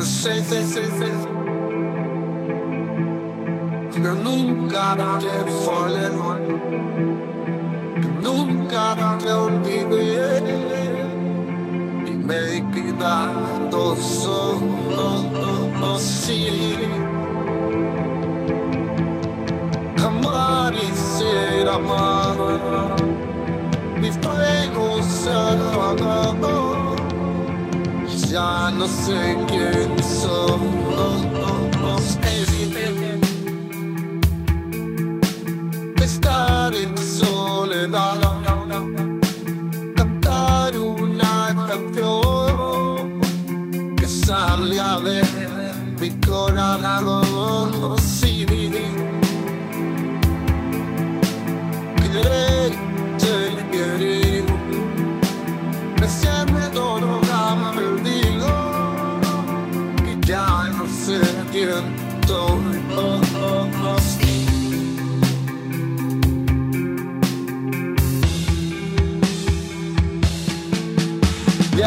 Sei, sei, sei, sei. Eu nunca te falei, nunca te olvidé. Y me he quedado solo, sí. Amar y ser amado, mind a sinking soul. Oh, oh, oh. Esibile. Pestar in soledad. Cantar una canción que salga de mi corazón. Sí, mi. Querer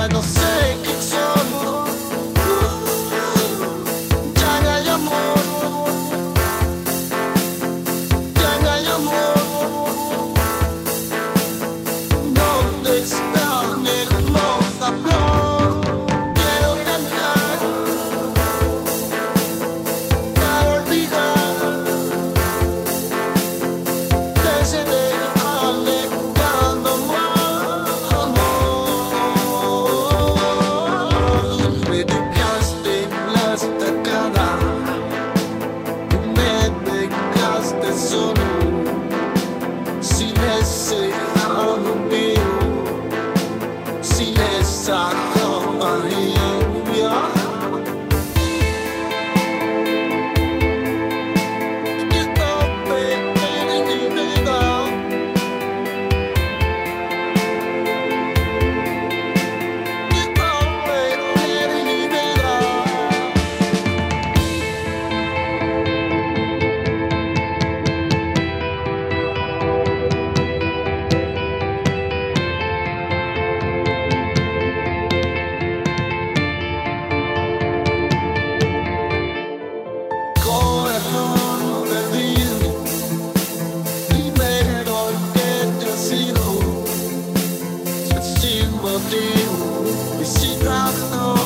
ya sei. silêncio, silêncio, silêncio, She drops alone.